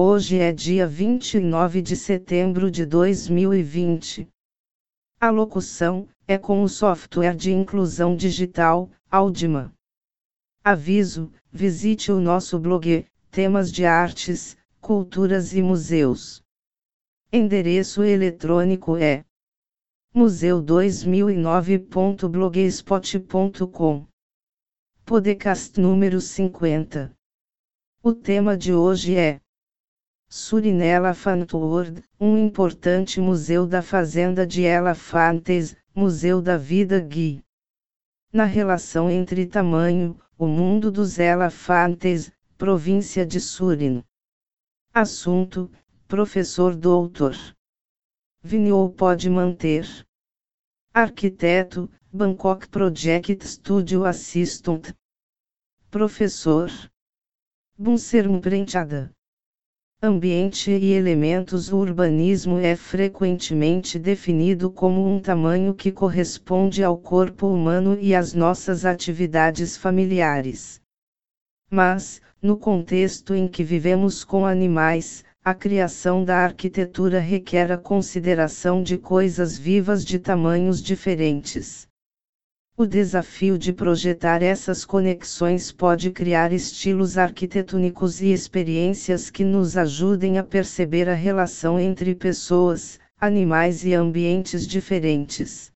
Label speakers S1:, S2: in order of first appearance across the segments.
S1: Hoje é dia 29 de setembro de 2020. A locução é com o software de inclusão digital, Audima. Aviso: visite o nosso blog, temas de artes, culturas e museus. Endereço eletrônico é museu2009.blogspot.com. Podcast número 50. O tema de hoje é Surin Elephant World, um importante museu da fazenda de Elefantes, Museu da Vida Gui. Na relação entre tamanho, o mundo dos elefantes, província de Surin. Assunto: Professor Doutor. Vinil pode manter. Arquiteto, Bangkok Project Studio Assistant. Professor. Bunser Prenchada. Ambiente e elementos O urbanismo é frequentemente definido como um tamanho que corresponde ao corpo humano e às nossas atividades familiares. Mas, no contexto em que vivemos com animais, a criação da arquitetura requer a consideração de coisas vivas de tamanhos diferentes. O desafio de projetar essas conexões pode criar estilos arquitetônicos e experiências que nos ajudem a perceber a relação entre pessoas, animais e ambientes diferentes.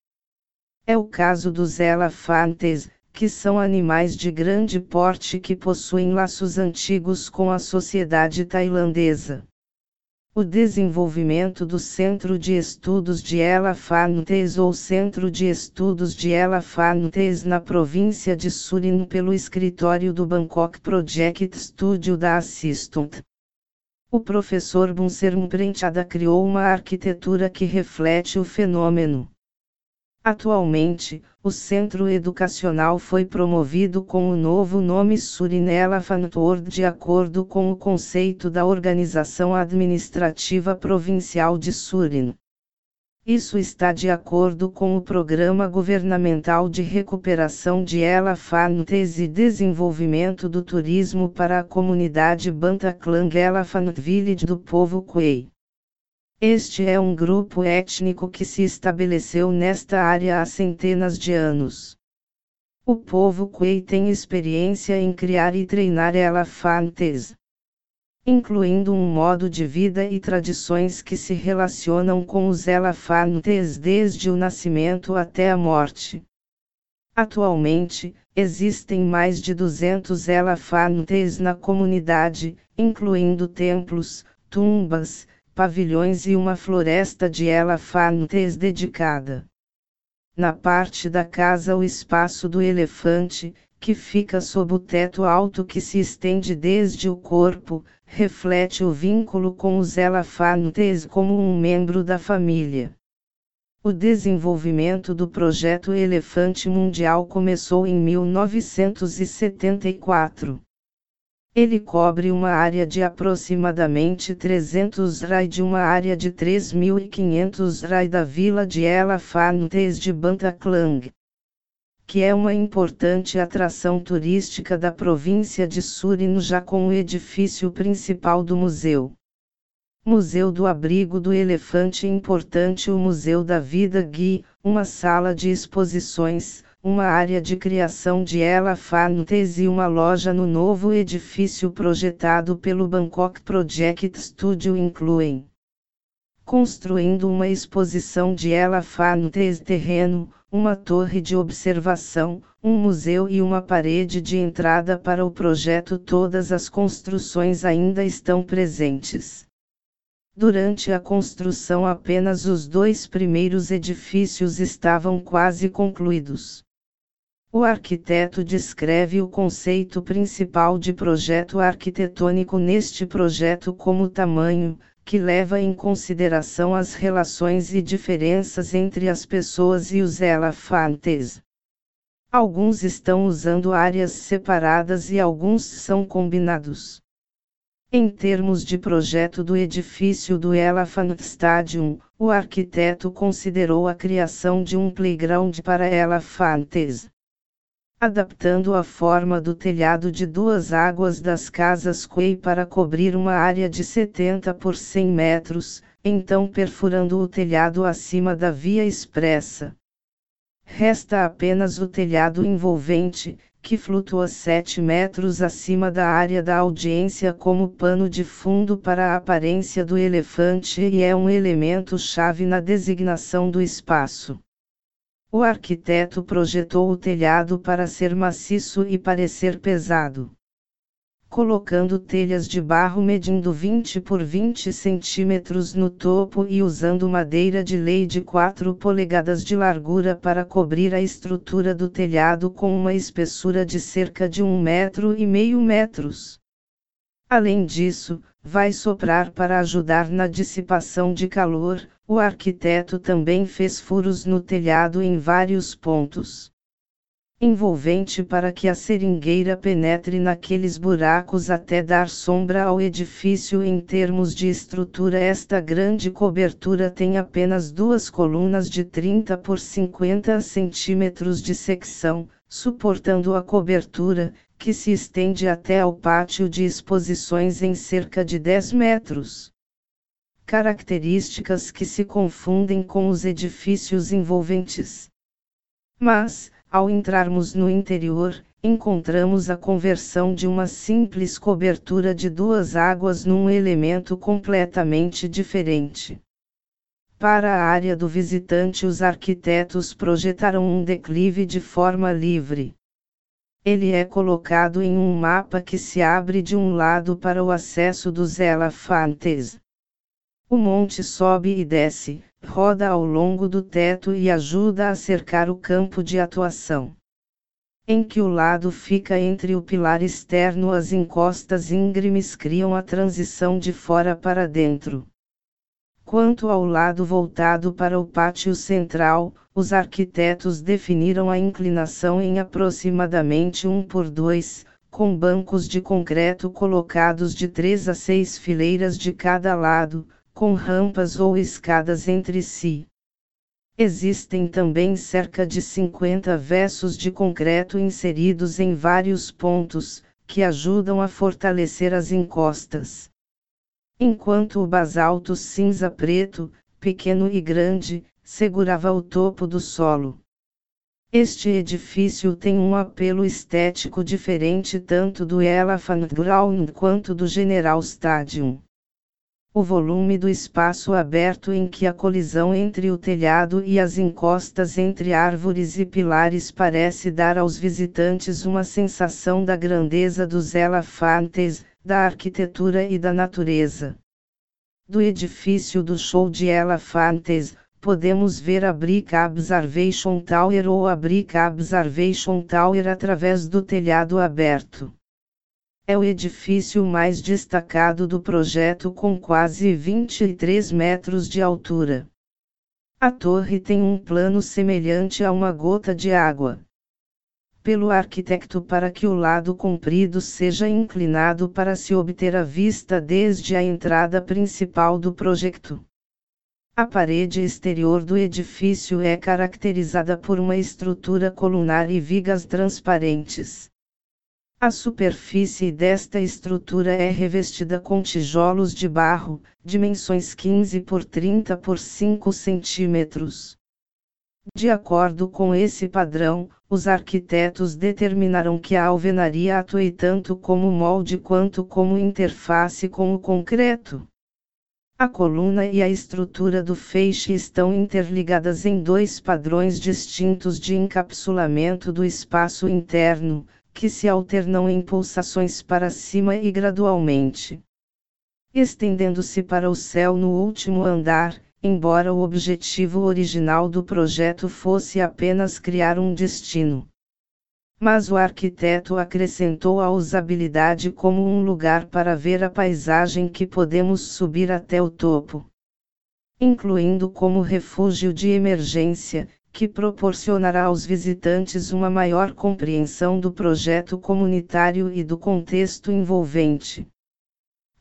S1: É o caso dos elefantes, que são animais de grande porte que possuem laços antigos com a sociedade tailandesa. O desenvolvimento do Centro de Estudos de Elefantes ou Centro de Estudos de Elefantes na província de Surin pelo escritório do Bangkok Project Studio da Assistant. O professor Bunser Mprenchada criou uma arquitetura que reflete o fenômeno. Atualmente, o centro educacional foi promovido com o novo nome Surinela Fantoord de acordo com o conceito da Organização Administrativa Provincial de Surin. Isso está de acordo com o Programa Governamental de Recuperação de Elefantes e Desenvolvimento do Turismo para a Comunidade Bantaklang Elephant Village do Povo Quei. Este é um grupo étnico que se estabeleceu nesta área há centenas de anos. O povo Quei tem experiência em criar e treinar elefantes, incluindo um modo de vida e tradições que se relacionam com os elefantes desde o nascimento até a morte. Atualmente, existem mais de 200 elefantes na comunidade, incluindo templos, tumbas, pavilhões e uma floresta de elefantes dedicada. Na parte da casa o espaço do elefante, que fica sob o teto alto que se estende desde o corpo, reflete o vínculo com os elefantes como um membro da família. O desenvolvimento do projeto Elefante Mundial começou em 1974. Ele cobre uma área de aproximadamente 300 rai de uma área de 3.500 rai da vila de Elefantes de Bantaklang, que é uma importante atração turística da província de Surin já com o edifício principal do museu. Museu do Abrigo do Elefante Importante O Museu da Vida Gui, uma sala de exposições, uma área de criação de elefantes e uma loja no novo edifício projetado pelo Bangkok Project Studio incluem construindo uma exposição de elefantes terreno, uma torre de observação, um museu e uma parede de entrada para o projeto. Todas as construções ainda estão presentes. Durante a construção, apenas os dois primeiros edifícios estavam quase concluídos. O arquiteto descreve o conceito principal de projeto arquitetônico neste projeto como tamanho, que leva em consideração as relações e diferenças entre as pessoas e os elefantes. Alguns estão usando áreas separadas e alguns são combinados. Em termos de projeto do edifício do Elephant Stadium, o arquiteto considerou a criação de um playground para elefantes. Adaptando a forma do telhado de duas águas das casas Quay para cobrir uma área de 70 por 100 metros, então perfurando o telhado acima da via expressa. Resta apenas o telhado envolvente, que flutua 7 metros acima da área da audiência como pano de fundo para a aparência do elefante e é um elemento chave na designação do espaço. O arquiteto projetou o telhado para ser maciço e parecer pesado. Colocando telhas de barro medindo 20 por 20 centímetros no topo e usando madeira de lei de 4 polegadas de largura para cobrir a estrutura do telhado com uma espessura de cerca de um metro e meio metros. Além disso, vai soprar para ajudar na dissipação de calor, o arquiteto também fez furos no telhado em vários pontos. Envolvente para que a seringueira penetre naqueles buracos até dar sombra ao edifício em termos de estrutura. Esta grande cobertura tem apenas duas colunas de 30 por 50 centímetros de secção, suportando a cobertura, que se estende até ao pátio de exposições em cerca de 10 metros características que se confundem com os edifícios envolventes. Mas, ao entrarmos no interior, encontramos a conversão de uma simples cobertura de duas águas num elemento completamente diferente. Para a área do visitante, os arquitetos projetaram um declive de forma livre. Ele é colocado em um mapa que se abre de um lado para o acesso dos elefantes. O monte sobe e desce, roda ao longo do teto e ajuda a cercar o campo de atuação. Em que o lado fica entre o pilar externo, as encostas íngremes criam a transição de fora para dentro. Quanto ao lado voltado para o pátio central, os arquitetos definiram a inclinação em aproximadamente 1 por 2, com bancos de concreto colocados de 3 a 6 fileiras de cada lado, com rampas ou escadas entre si. Existem também cerca de 50 versos de concreto inseridos em vários pontos, que ajudam a fortalecer as encostas. Enquanto o basalto cinza-preto, pequeno e grande, segurava o topo do solo. Este edifício tem um apelo estético diferente tanto do Elephant Ground quanto do General Stadium o volume do espaço aberto em que a colisão entre o telhado e as encostas entre árvores e pilares parece dar aos visitantes uma sensação da grandeza dos elefantes, da arquitetura e da natureza. Do edifício do show de elefantes, podemos ver a Brick Observation Tower ou a Brick Observation Tower através do telhado aberto. É o edifício mais destacado do projeto com quase 23 metros de altura. A torre tem um plano semelhante a uma gota de água. Pelo arquiteto para que o lado comprido seja inclinado para se obter a vista desde a entrada principal do projeto. A parede exterior do edifício é caracterizada por uma estrutura colunar e vigas transparentes. A superfície desta estrutura é revestida com tijolos de barro, dimensões 15 por 30 por 5 centímetros. De acordo com esse padrão, os arquitetos determinaram que a alvenaria atue tanto como molde quanto como interface com o concreto. A coluna e a estrutura do feixe estão interligadas em dois padrões distintos de encapsulamento do espaço interno, que se alternam em pulsações para cima e gradualmente. Estendendo-se para o céu no último andar, embora o objetivo original do projeto fosse apenas criar um destino. Mas o arquiteto acrescentou a usabilidade como um lugar para ver a paisagem que podemos subir até o topo. Incluindo como refúgio de emergência, que proporcionará aos visitantes uma maior compreensão do projeto comunitário e do contexto envolvente.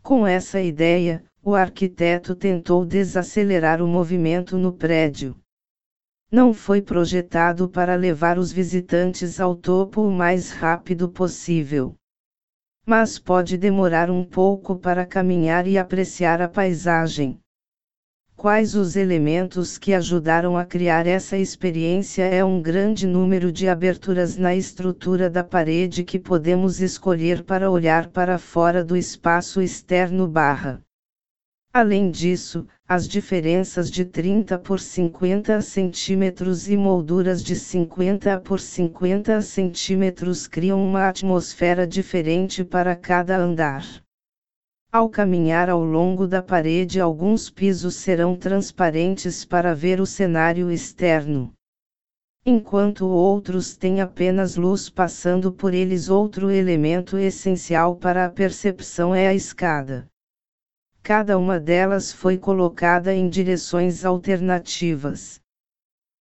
S1: Com essa ideia, o arquiteto tentou desacelerar o movimento no prédio. Não foi projetado para levar os visitantes ao topo o mais rápido possível. Mas pode demorar um pouco para caminhar e apreciar a paisagem. Quais os elementos que ajudaram a criar essa experiência é um grande número de aberturas na estrutura da parede que podemos escolher para olhar para fora do espaço externo barra. Além disso, as diferenças de 30 por 50 centímetros e molduras de 50 por 50 centímetros criam uma atmosfera diferente para cada andar. Ao caminhar ao longo da parede, alguns pisos serão transparentes para ver o cenário externo. Enquanto outros têm apenas luz passando por eles, outro elemento essencial para a percepção é a escada. Cada uma delas foi colocada em direções alternativas.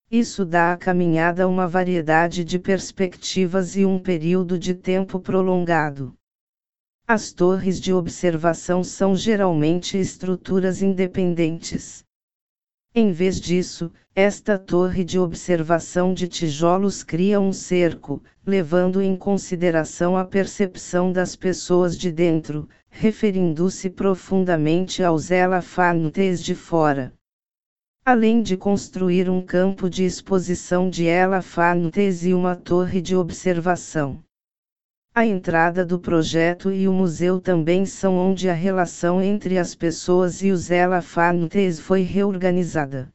S1: Isso dá à caminhada uma variedade de perspectivas e um período de tempo prolongado. As torres de observação são geralmente estruturas independentes. Em vez disso, esta torre de observação de tijolos cria um cerco, levando em consideração a percepção das pessoas de dentro, referindo-se profundamente aos elefantes de fora. Além de construir um campo de exposição de elefantes e uma torre de observação. A entrada do projeto e o museu também são onde a relação entre as pessoas e os elefantes foi reorganizada.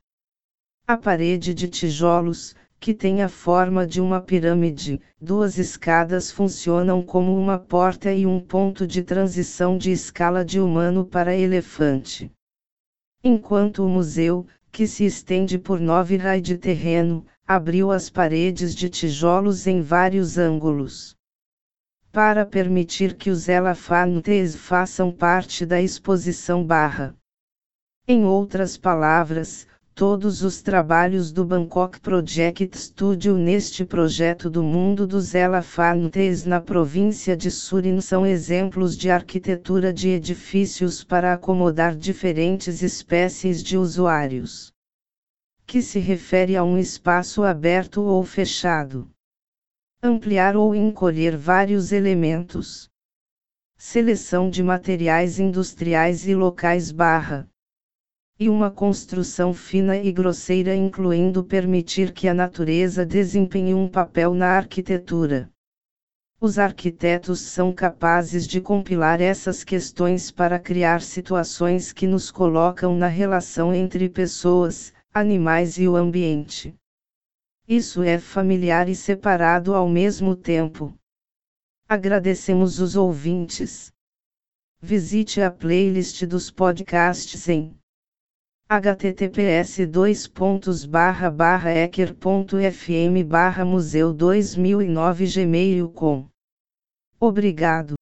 S1: A parede de tijolos, que tem a forma de uma pirâmide, duas escadas funcionam como uma porta e um ponto de transição de escala de humano para elefante. Enquanto o museu, que se estende por nove rai de terreno, abriu as paredes de tijolos em vários ângulos para permitir que os elefantes façam parte da exposição barra. Em outras palavras, todos os trabalhos do Bangkok Project Studio neste projeto do mundo dos elefantes na província de Surin são exemplos de arquitetura de edifícios para acomodar diferentes espécies de usuários. Que se refere a um espaço aberto ou fechado ampliar ou encolher vários elementos. Seleção de materiais industriais e locais barra. E uma construção fina e grosseira incluindo permitir que a natureza desempenhe um papel na arquitetura. Os arquitetos são capazes de compilar essas questões para criar situações que nos colocam na relação entre pessoas, animais e o ambiente. Isso é familiar e separado ao mesmo tempo. Agradecemos os ouvintes. Visite a playlist dos podcasts em https ecker.fm museu 2009 gmail.com. Obrigado.